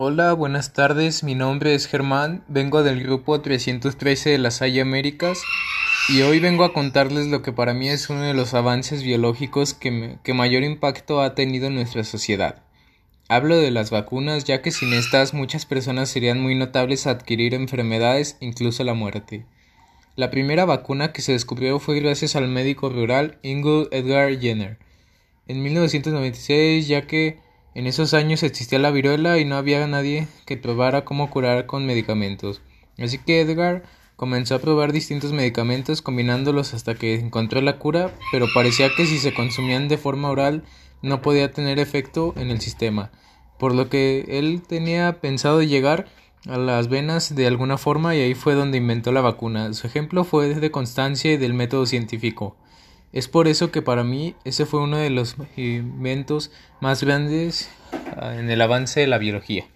Hola, buenas tardes. Mi nombre es Germán. Vengo del grupo 313 de las Salle Américas y hoy vengo a contarles lo que para mí es uno de los avances biológicos que, que mayor impacto ha tenido en nuestra sociedad. Hablo de las vacunas, ya que sin estas muchas personas serían muy notables a adquirir enfermedades, incluso la muerte. La primera vacuna que se descubrió fue gracias al médico rural Ingo Edgar Jenner en 1996, ya que en esos años existía la viruela y no había nadie que probara cómo curar con medicamentos. Así que Edgar comenzó a probar distintos medicamentos combinándolos hasta que encontró la cura, pero parecía que si se consumían de forma oral no podía tener efecto en el sistema, por lo que él tenía pensado llegar a las venas de alguna forma y ahí fue donde inventó la vacuna. Su ejemplo fue de constancia y del método científico. Es por eso que para mí ese fue uno de los inventos más grandes ah, en el avance de la biología.